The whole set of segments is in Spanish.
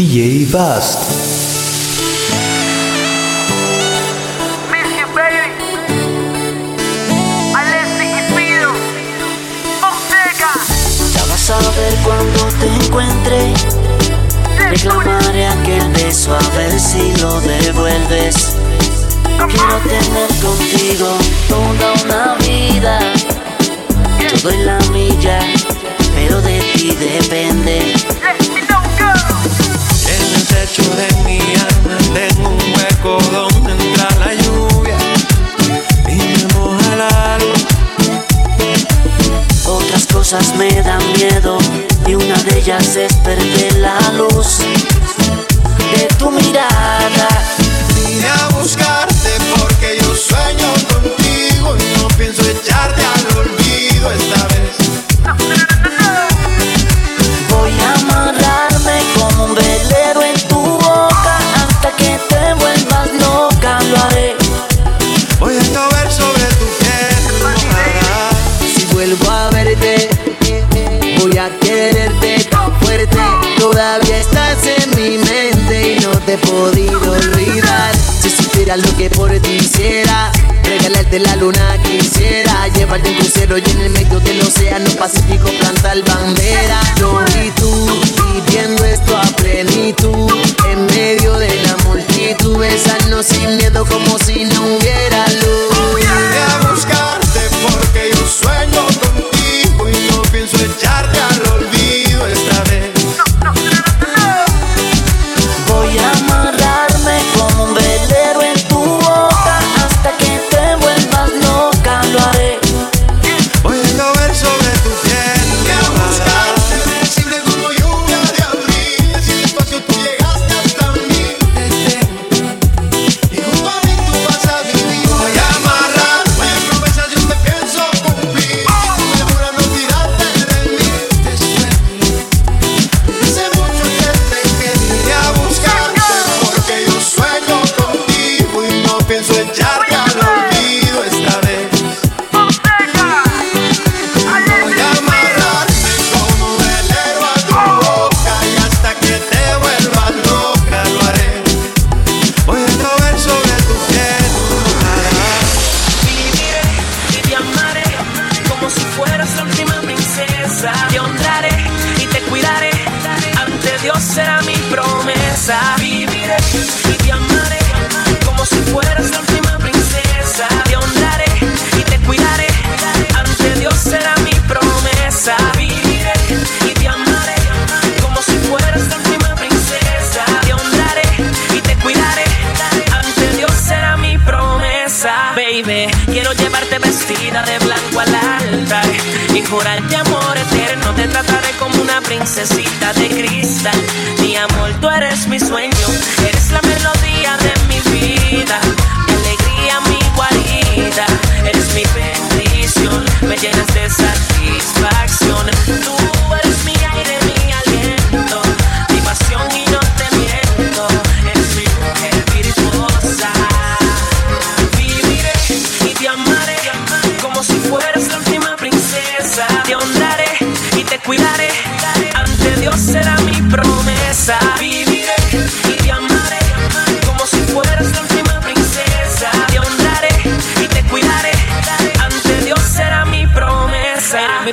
DJ Bast. Baby. Alessi Ya vas a ver cuando te encuentre. Reclamaré aquel beso a ver si lo devuelves. Quiero tener contigo toda una vida. Yo doy la milla, pero de ti depende pecho de mi alma tengo un hueco donde entra la lluvia y me moja el alma. Otras cosas me dan miedo y una de ellas es perder la luz de tu mirada. Vine a buscarte porque yo sueño contigo y no pienso echarte a de la luna quisiera llevarte en crucero y en el medio del océano Pacífico plantar bandera. Yo y tú viviendo esto a plenitud en medio de la multitud besarnos sin miedo como si no hubiera luz.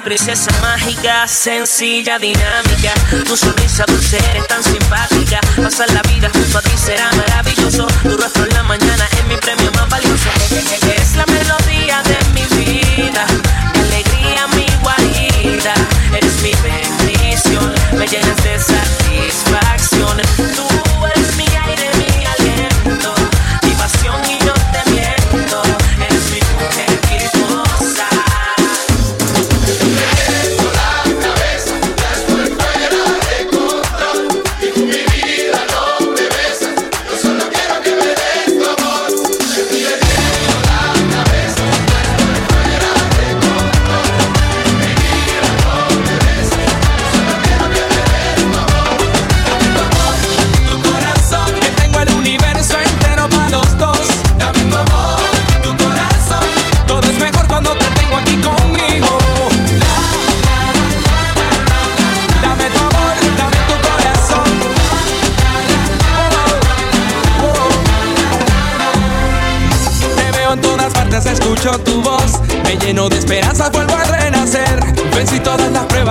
princesa mágica, sencilla, dinámica. Tu sonrisa dulce eres tan simpática. Pasar la vida junto a ti será maravilloso. Tu rostro en la mañana es mi premio más valioso. Es la melodía de mi vida, mi alegría, mi guarida. Eres mi bendición, me llenas de sal.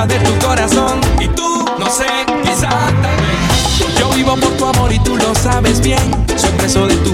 de tu corazón y tú no sé, quizá tal vez. Yo vivo por tu amor y tú lo sabes bien. Soy preso de tu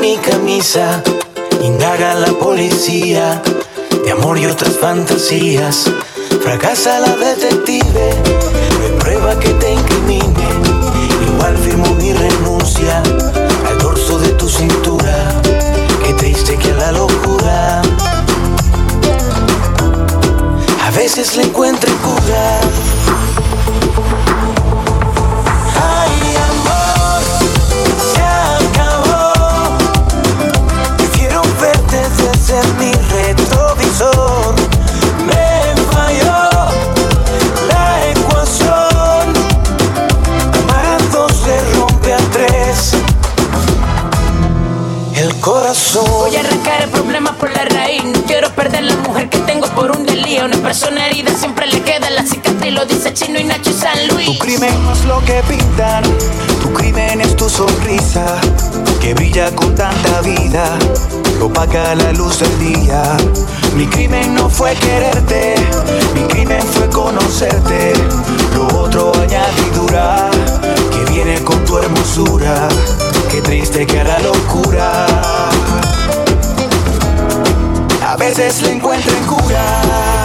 mi camisa, indaga la policía, de amor y otras fantasías. Fracasa la detective, no prueba que te incrimine, igual firmo mi renuncia al dorso de tu cintura, que triste que a la locura. A veces le encuentro cura. millones de personas heridas siempre le queda la cicatriz, lo dice Chino y Nacho y San Luis. Tu crimen no es lo que pintan, tu crimen es tu sonrisa, que brilla con tanta vida, lo opaca la luz del día. Mi crimen no fue quererte, mi crimen fue conocerte, lo otro añadidura, que viene con tu hermosura, qué triste que hará locura. A veces le encuentro en cura.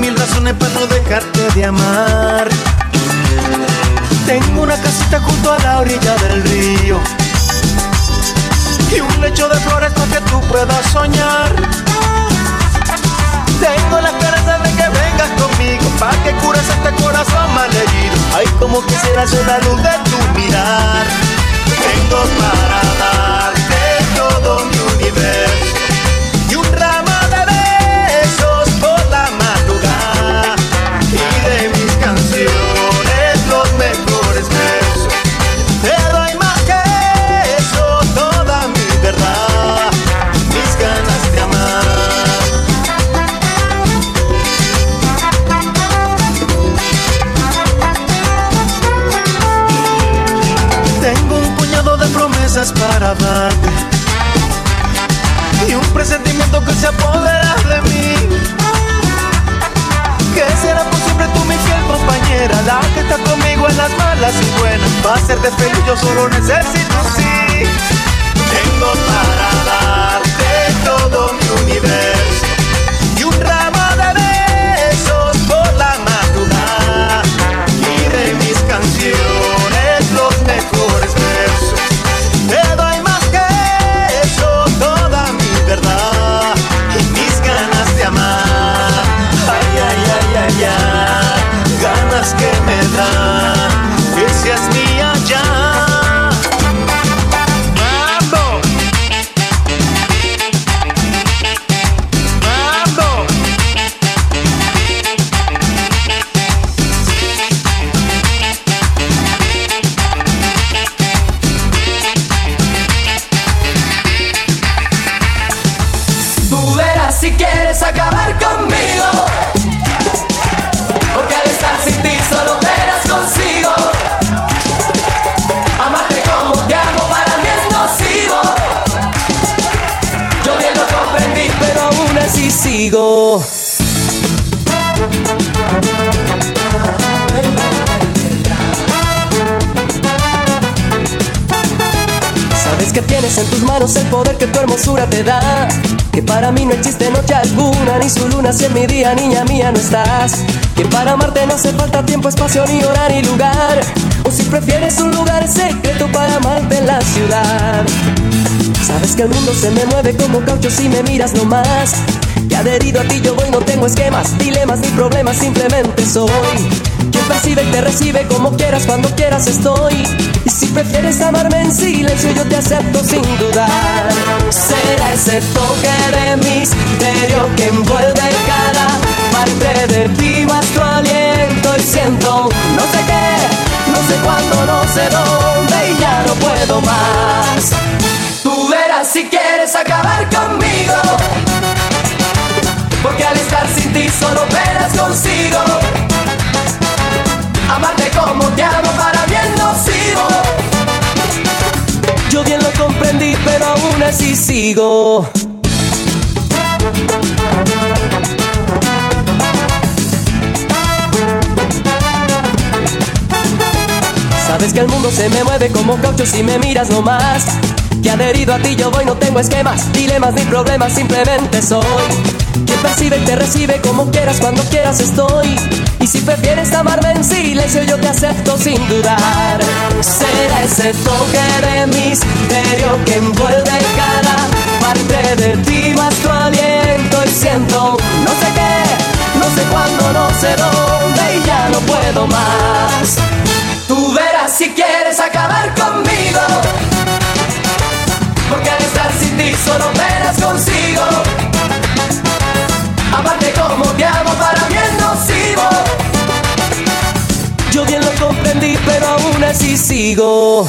Mil razones para no dejarte de amar. Tengo una casita junto a la orilla del río. Y un lecho de flores para que tú puedas soñar. Tengo la esperanza de que vengas conmigo para que cures este corazón malherido. Ay, como quisiera ser la luz de tu mirar. Tengo para darte todo mi universo y un ramo promesas para darte y un presentimiento que se apodera de mí. Que será por siempre tú mi fiel compañera, la que está conmigo en las malas y buenas. Va a hacerte feliz, yo solo necesito sí. Tengo para darte todo mi universo Sabes que tienes en tus manos el poder que tu hermosura te da. Que para mí no existe noche alguna, ni su luna si en mi día, niña mía, no estás. Que para amarte no hace falta tiempo, espacio, ni hora, ni lugar. O si prefieres un lugar secreto para amarte en la ciudad. Sabes que el mundo se me mueve como caucho si me miras nomás. Adherido a ti yo voy, no tengo esquemas, dilemas ni problemas, simplemente soy. Quien percibe y te recibe como quieras, cuando quieras estoy. Y si prefieres amarme en silencio, yo te acepto sin dudar. Será ese toque de misterio que envuelve cada parte de ti, más tu aliento y siento no sé qué, no sé cuándo, no sé dónde y ya no puedo más. Tú verás si quieres acabar conmigo. Ti solo verás consigo. Amarte como te amo para mí es nocivo. Yo bien lo comprendí, pero aún así sigo. Sabes que el mundo se me mueve como caucho si me miras nomás. Que adherido a ti yo voy, no tengo esquemas, dilemas ni problemas, simplemente soy. Quien percibe y te recibe como quieras, cuando quieras estoy. Y si prefieres amarme en silencio, yo te acepto sin dudar. Será ese toque de misterio que envuelve cada parte de ti, más tu aliento. Y siento no sé qué, no sé cuándo, no sé dónde, y ya no puedo más. Tú verás si quieres acabar conmigo. Solo verás consigo. Amarte como te amo para mí es nocivo. Yo bien lo comprendí, pero aún así sigo.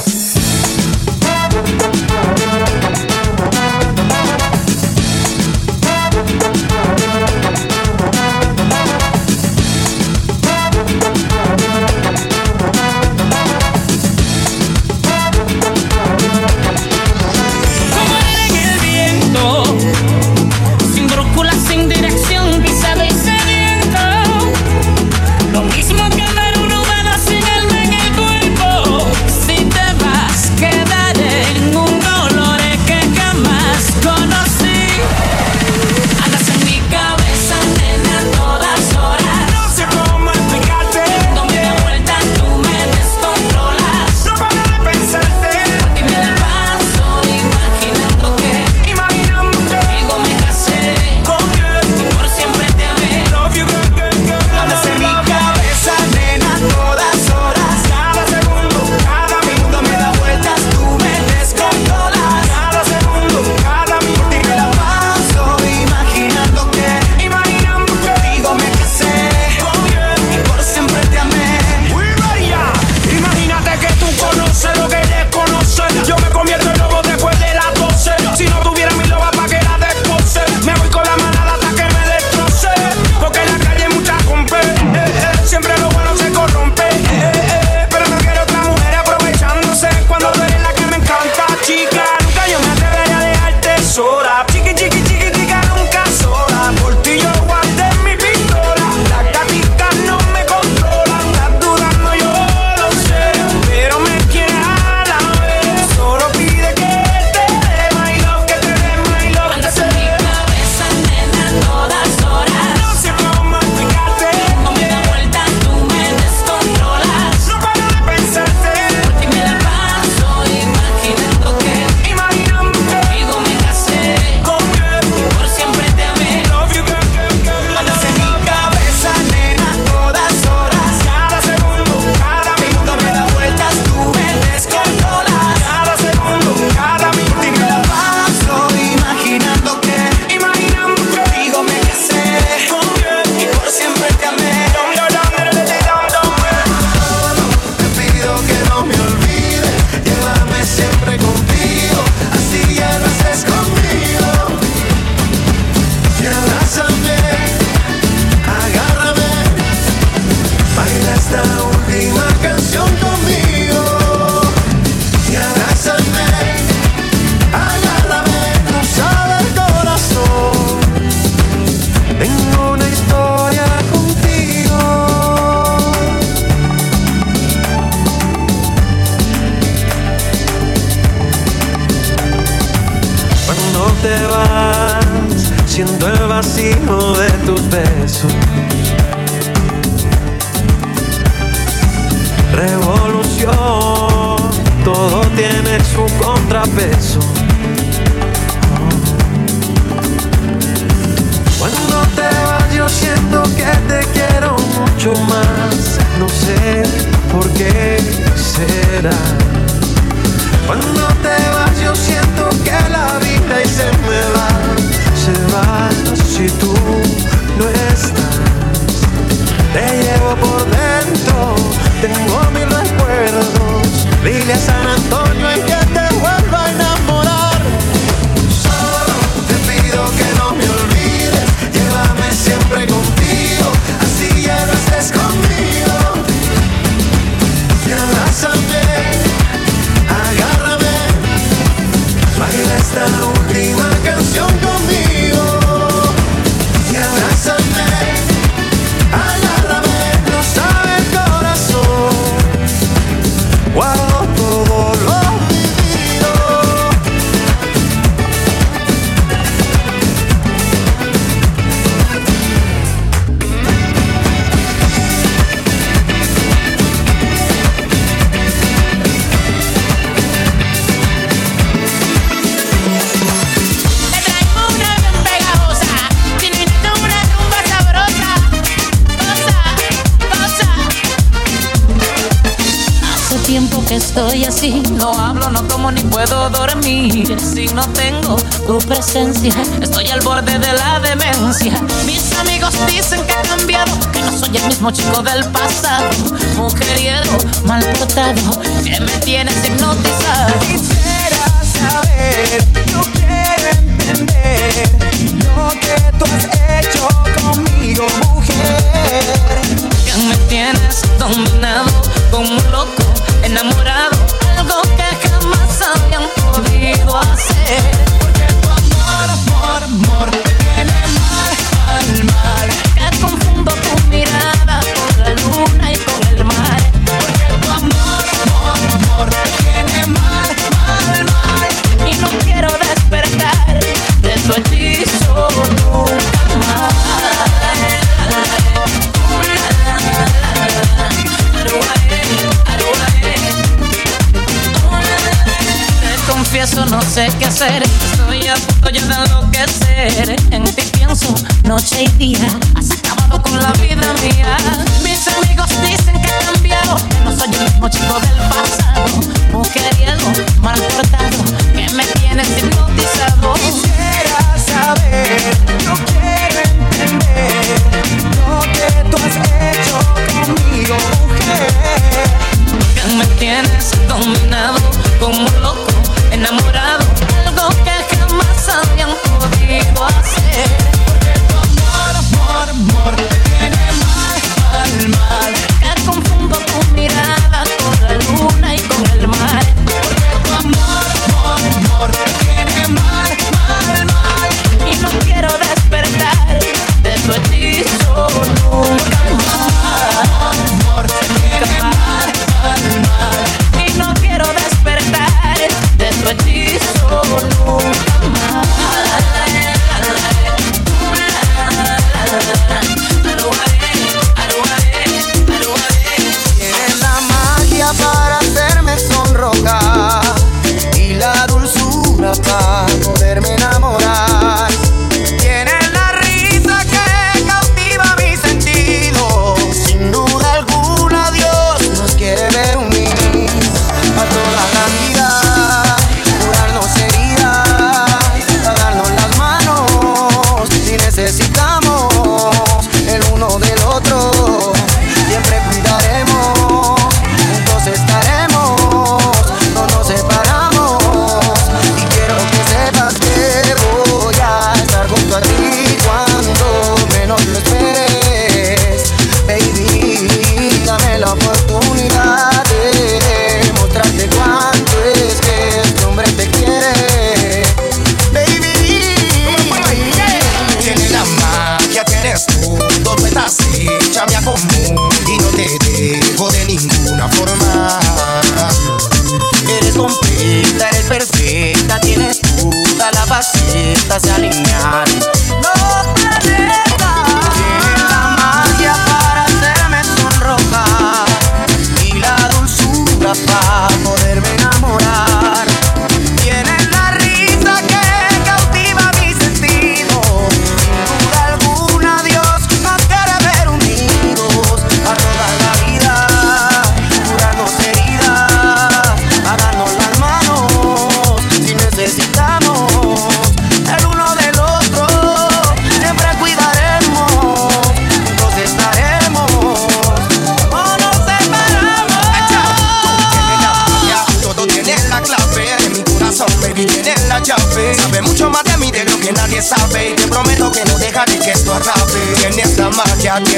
Te vas, siento el vacío de tus besos. Revolución, todo tiene su contrapeso. Cuando te vas, yo siento que te quiero mucho más. No sé por qué será. Cuando te vas yo siento que la vida y se me va, se va si tú no estás. Te llevo por dentro, tengo mil recuerdos. Dile a San Antonio en que te vuelva a enamorar. Solo te pido que no me olvides, llévame siempre contigo, así ya no now estoy así. No hablo, no como ni puedo dormir. Si no tengo tu presencia, estoy al borde de la demencia. Mis amigos dicen que he cambiado, que no soy el mismo chico del pasado. Mujeriego, mal portado, que me tienes hipnotizado. Quisiera saber, yo quiero entender lo que tú has hecho conmigo, mujer. que me tienes dominado como un loco, enamorado, algo que jamás habían podido hacer. Porque tu amor, amor, amor, sé qué hacer. Estoy a punto ya de enloquecer. En ti pienso noche y día. Has acabado con la vida mía. Mis amigos dicen que he cambiado. Que no soy el mismo chico del pasado. Mujeriego, mal portado. Que me tienes hipnotizado. Quisiera saber, yo quiero entender lo que tú has hecho conmigo, mujer. Que me tienes dominado como loco, enamorado. Algo que jamás habían podido hacer. Porque tu amor, amor, amor, me tiene mal, mal, mal. Confundo tu mirada con la luna y con el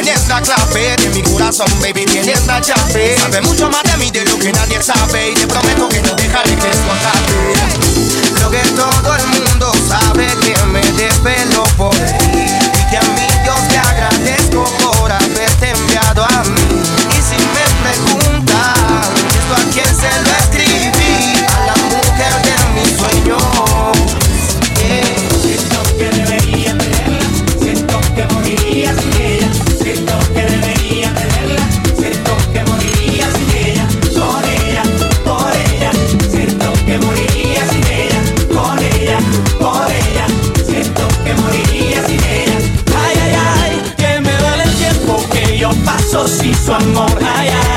tienes la clave de mi corazón, baby, tienes la llave. Sabe mucho más de mí de lo que nadie sabe y te prometo que no dejaré que escondarte. Lo que todo el mundo sabe que me desvelo por ti y que a mí Dios te agradezco por haberte enviado a mí. Y si me preguntan esto a quién se lo su amor. Ay, ay.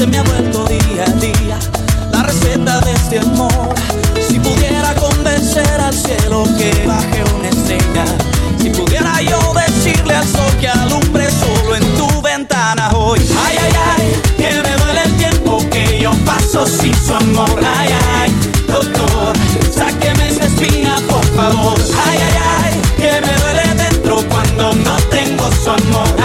se me ha vuelto día a día la receta de este amor. Si pudiera convencer al cielo que baje una estrella, si pudiera yo decirle al sol que alumbre solo en tu ventana hoy. Ay, ay, ay, que me duele el tiempo que yo paso sin su amor. Ay, ay, doctor, sáqueme esa espina, por favor. Ay, ay, ay, que me duele dentro cuando no tengo su amor.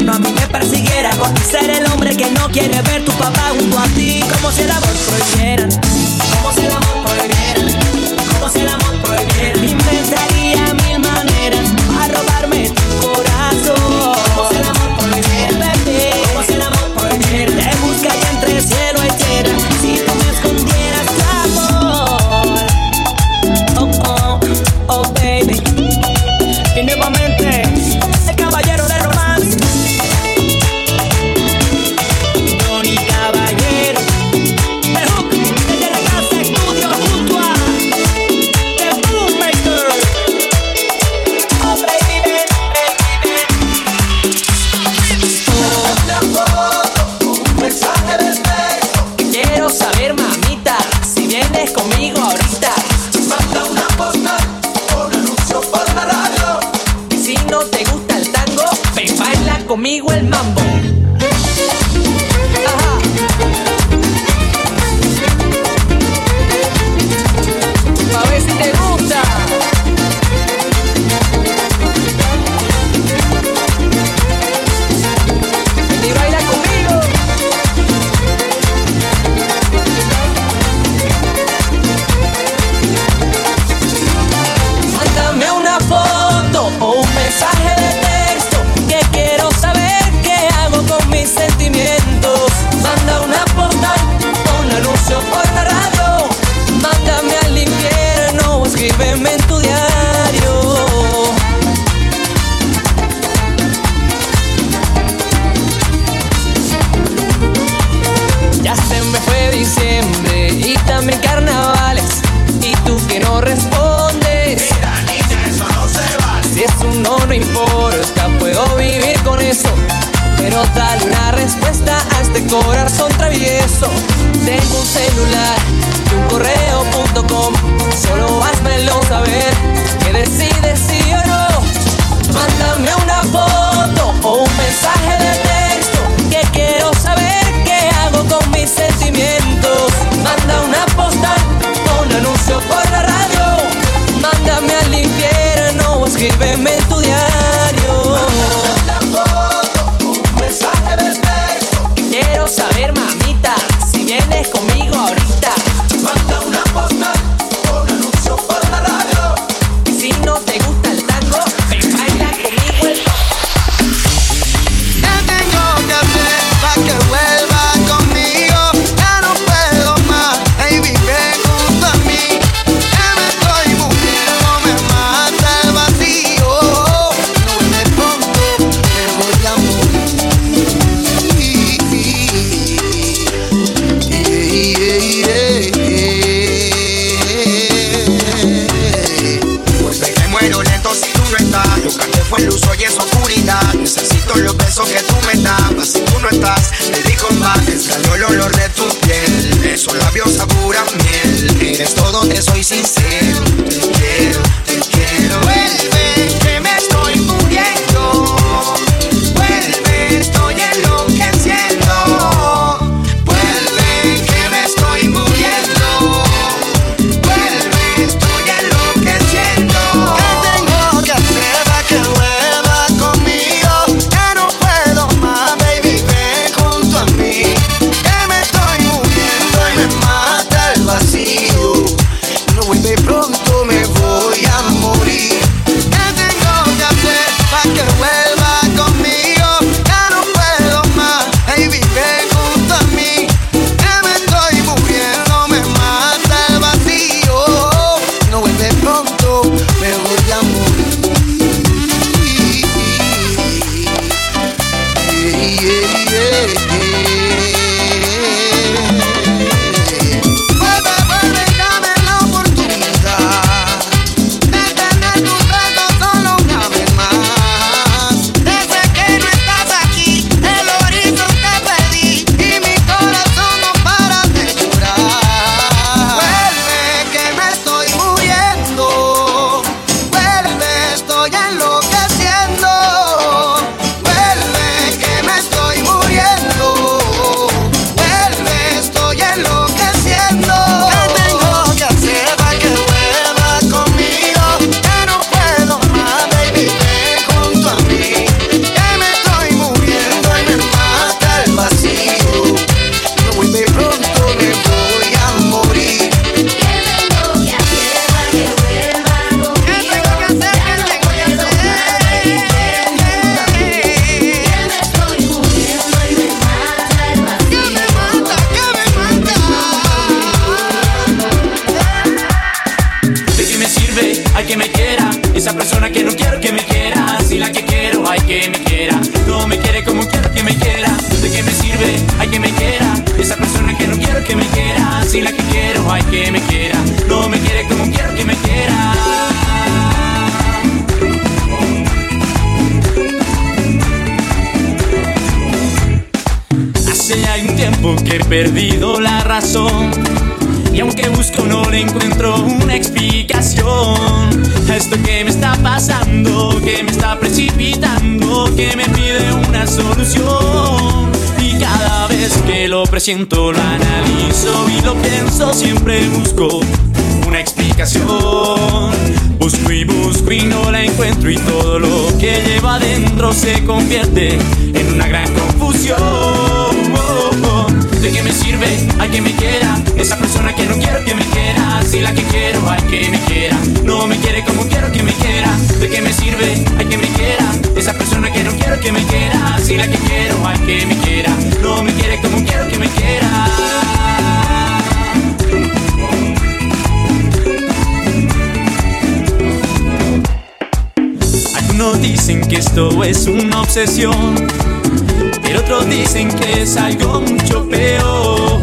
infierno a mí me persiguiera ser el hombre que no quiere ver tu papá junto a ti. Como si el amor prohibiera, como si el amor prohibiera, como si el amor que me quiera. Esa persona que no quiero que me quiera. Si la que quiero, hay que me quiera. No me quiere como quiero que me quiera. Hace ya un tiempo que he perdido la razón. Y aunque busco no le encuentro una explicación a esto que me está pasando, que me está precipitando, que me pide una solución. Cada vez que lo presiento, lo analizo y lo pienso, siempre busco una explicación. Busco y busco y no la encuentro y todo lo que lleva adentro se convierte en una gran confusión. ¿De qué me sirve? Hay que me quiera. Esa persona que no quiero que me quiera. Si la que quiero, hay que me quiera. No me quiere como quiero que me quiera. ¿De qué me sirve? Hay que me quiera. Esa persona que no quiero que me quiera. Si la que quiero, hay que me quiera. No me quiere como quiero que me quiera. Algunos dicen que esto es una obsesión pero otros dicen que es algo mucho peor.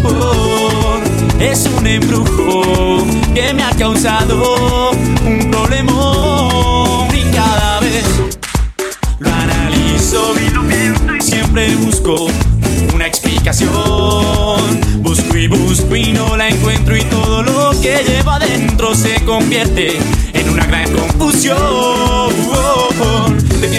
Es un embrujo que me ha causado un problemón y cada vez lo analizo y lo pienso y siempre busco una explicación. Busco y busco y no la encuentro y todo lo que lleva adentro se convierte en una gran confusión.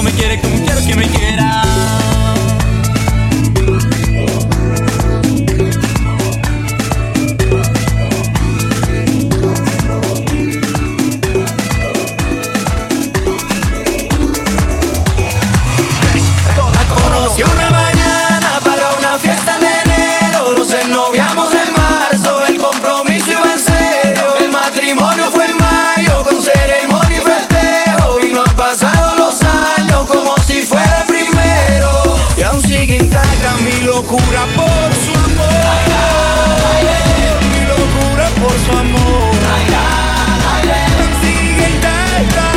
Me quiere como quiero que me quiera locura por su amor. Mi locura por su amor. Sigue intacta.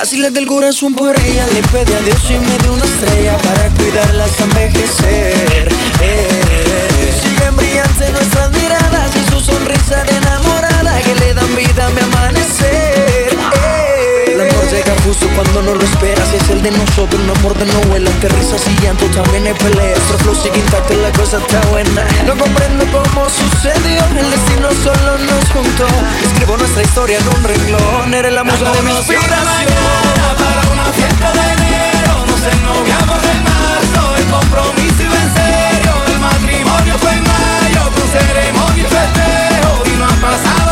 Así le del corazón por ella, le pedí a Dios y me dio una estrella para cuidarla hasta envejecer. Eh. Siguen brillantes nuestras miradas y su sonrisa de enamorada que le dan vida a mi amanecer. Cuando no lo esperas es el de nosotros No morde, no y llanto También hay La cosa está buena. No comprendo cómo sucedió El destino solo nos juntó. Escribo nuestra historia en un renglón Eres la musa de mi inspiración. de El compromiso en serio. El matrimonio fue y Y no ha pasado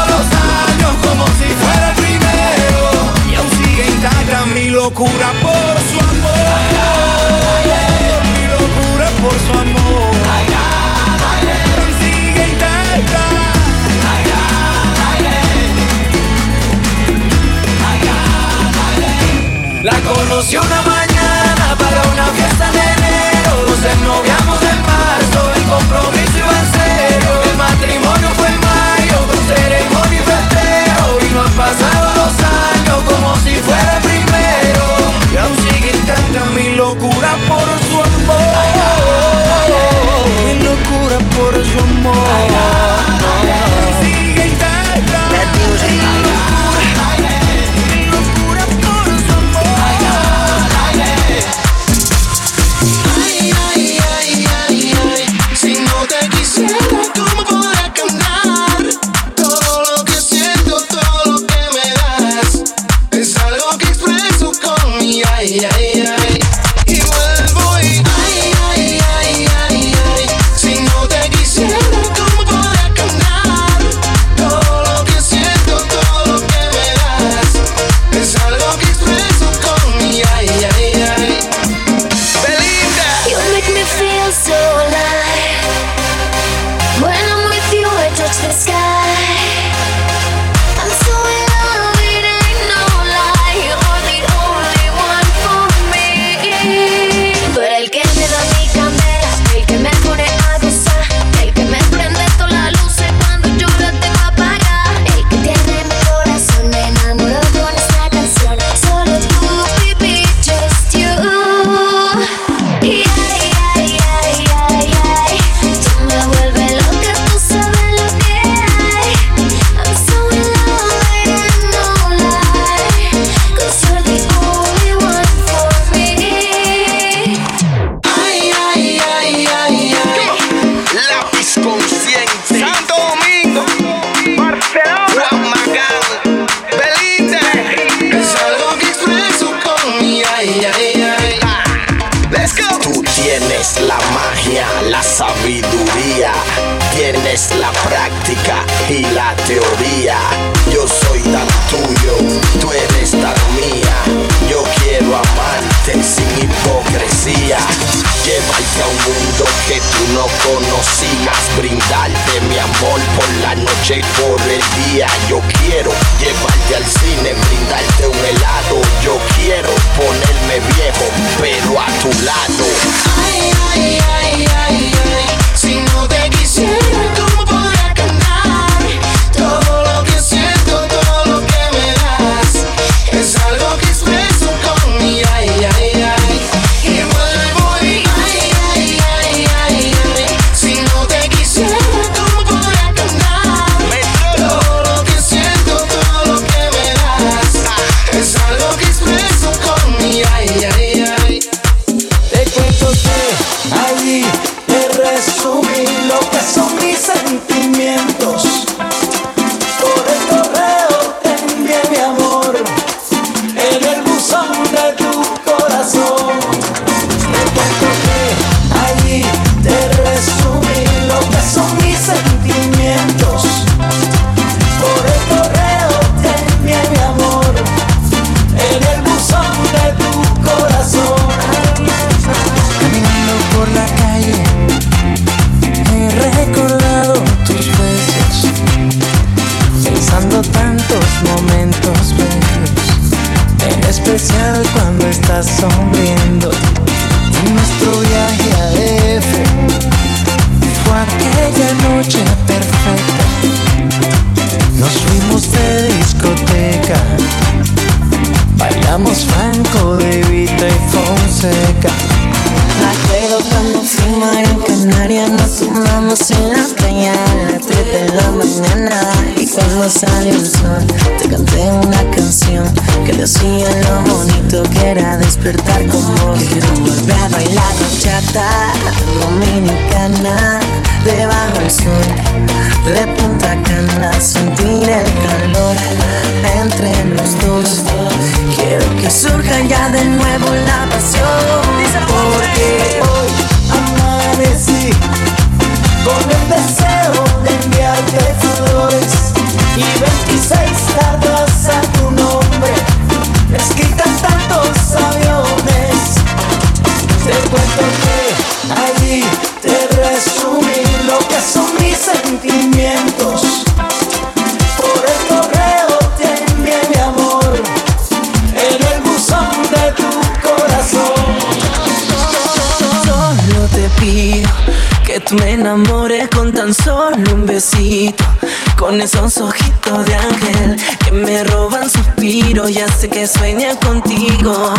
sé que sueña contigo.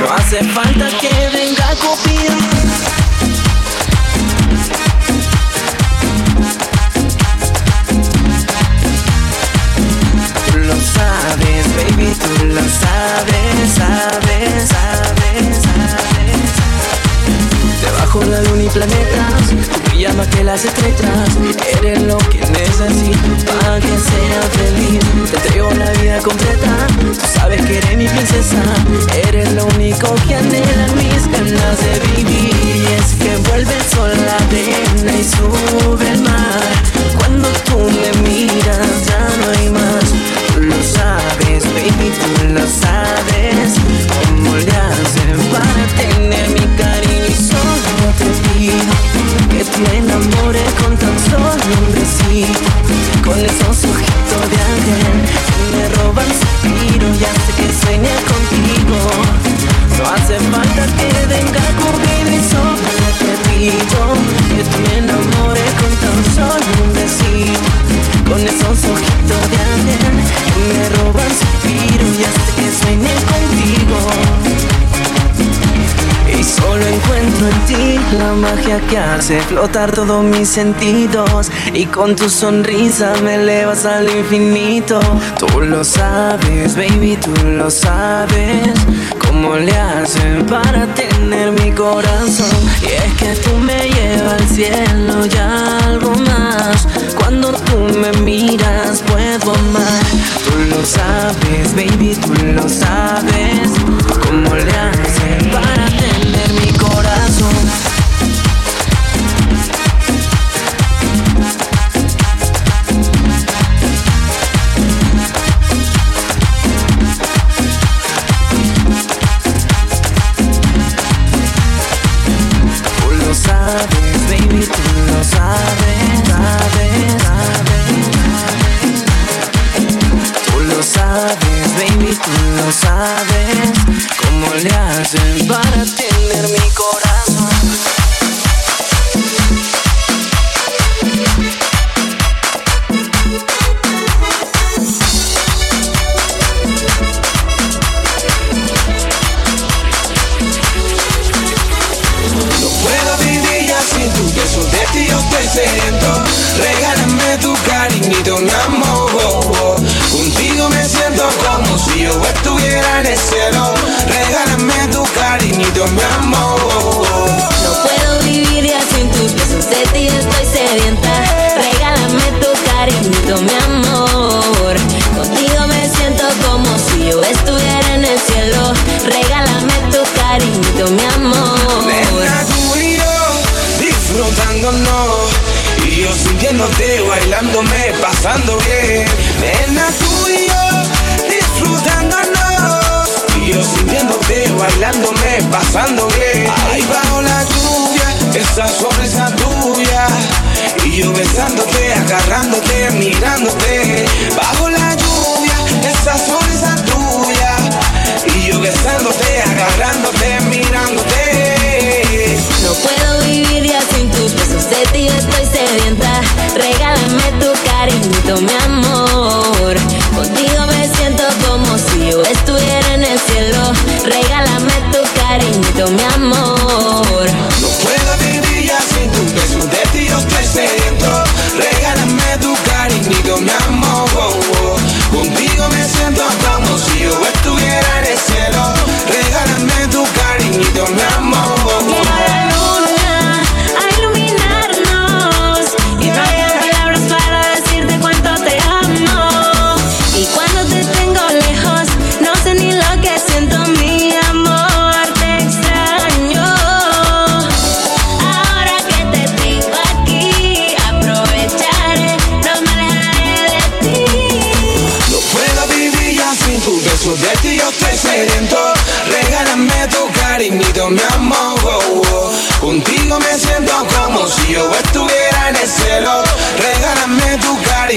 No hace falta que venga. Tú lo sabes, baby, tú lo sabes, sabes, sabes, sabes. Debajo de la luna y planetas, tú brillas más que las estrellas. Eres lo que necesito para que sea feliz. Te entrego la vida completa, tú sabes que eres mi princesa. Eres lo único que anhela mis ganas de vivir. Y es que vuelve el sol la arena y sube el mar. Cuando tú me miras, ya no hay más. Tú lo sabes, baby, tú lo sabes. ¿Cómo le para tener mi? Te que tú me enamores con tan solo un besito. Con esos ojitos de ángel que me roban suspiro. Ya sé que sueña contigo. No hace falta que venga conmigo y solo te pido que tú me enamores con tan solo un besito. Con esos ojitos de ángel que me roban suspiro. Ya sé que sueña contigo. Y solo encuentro en ti la magia que hace flotar todos mis sentidos. Y con tu sonrisa me elevas al infinito. Tú lo sabes, baby, tú lo sabes. ¿Cómo le hacen para tener mi corazón? Y es que tú me llevas al cielo y algo más. Cuando tú me miras, puedo amar. Tú lo sabes, baby, tú lo sabes. ¿Cómo le hacen para tener Contigo me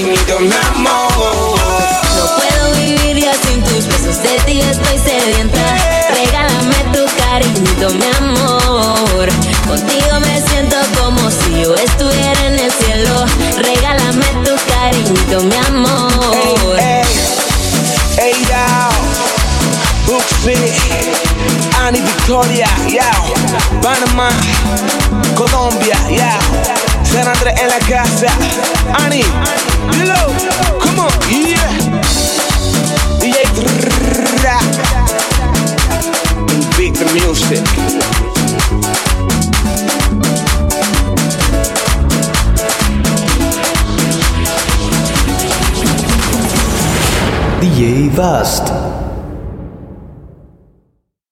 mi amor. No puedo vivir ya sin tus besos, de ti estoy sedienta. Regálame tu cariñito, mi amor. Contigo me siento como si yo estuviera en el cielo. Regálame tu cariñito, mi amor. Hey, down. Buxi, Ani Victoria, yeah. Panamá, Colombia, yeah. San Andrés en la casa. Ani, come on, yeah. DJ. Beat the music. DJ Vast.